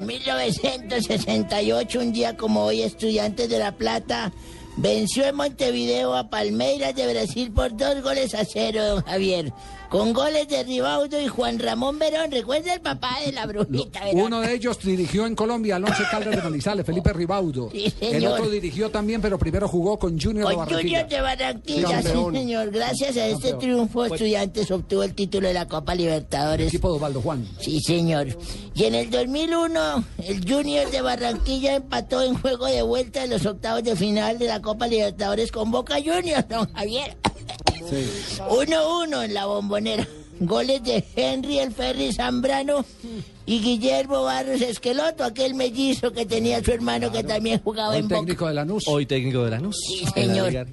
1968, un día como hoy, Estudiantes de La Plata venció en Montevideo a Palmeiras de Brasil por dos goles a cero, don Javier. Con goles de Ribaudo y Juan Ramón Verón. ¿Recuerda el papá de la brujita? Verón? Uno de ellos dirigió en Colombia al Once Caldas de Manizales, Felipe Ribaudo. Sí, el otro dirigió también, pero primero jugó con Junior de Con Barranquilla. Junior de Barranquilla, sí, señor. Gracias a este triunfo, Estudiantes obtuvo el título de la Copa Libertadores. Equipo de Osvaldo Juan. Sí, señor. Y en el 2001, el Junior de Barranquilla empató en juego de vuelta en los octavos de final de la Copa Libertadores con Boca Juniors, don Javier. 1-1 en la bombonera. Goles de Henry el Ferry Zambrano y Guillermo Barros Esqueloto, aquel mellizo que tenía su hermano que también jugaba El en Boca. técnico de Lanús. Hoy técnico de Lanús. Sí, señor.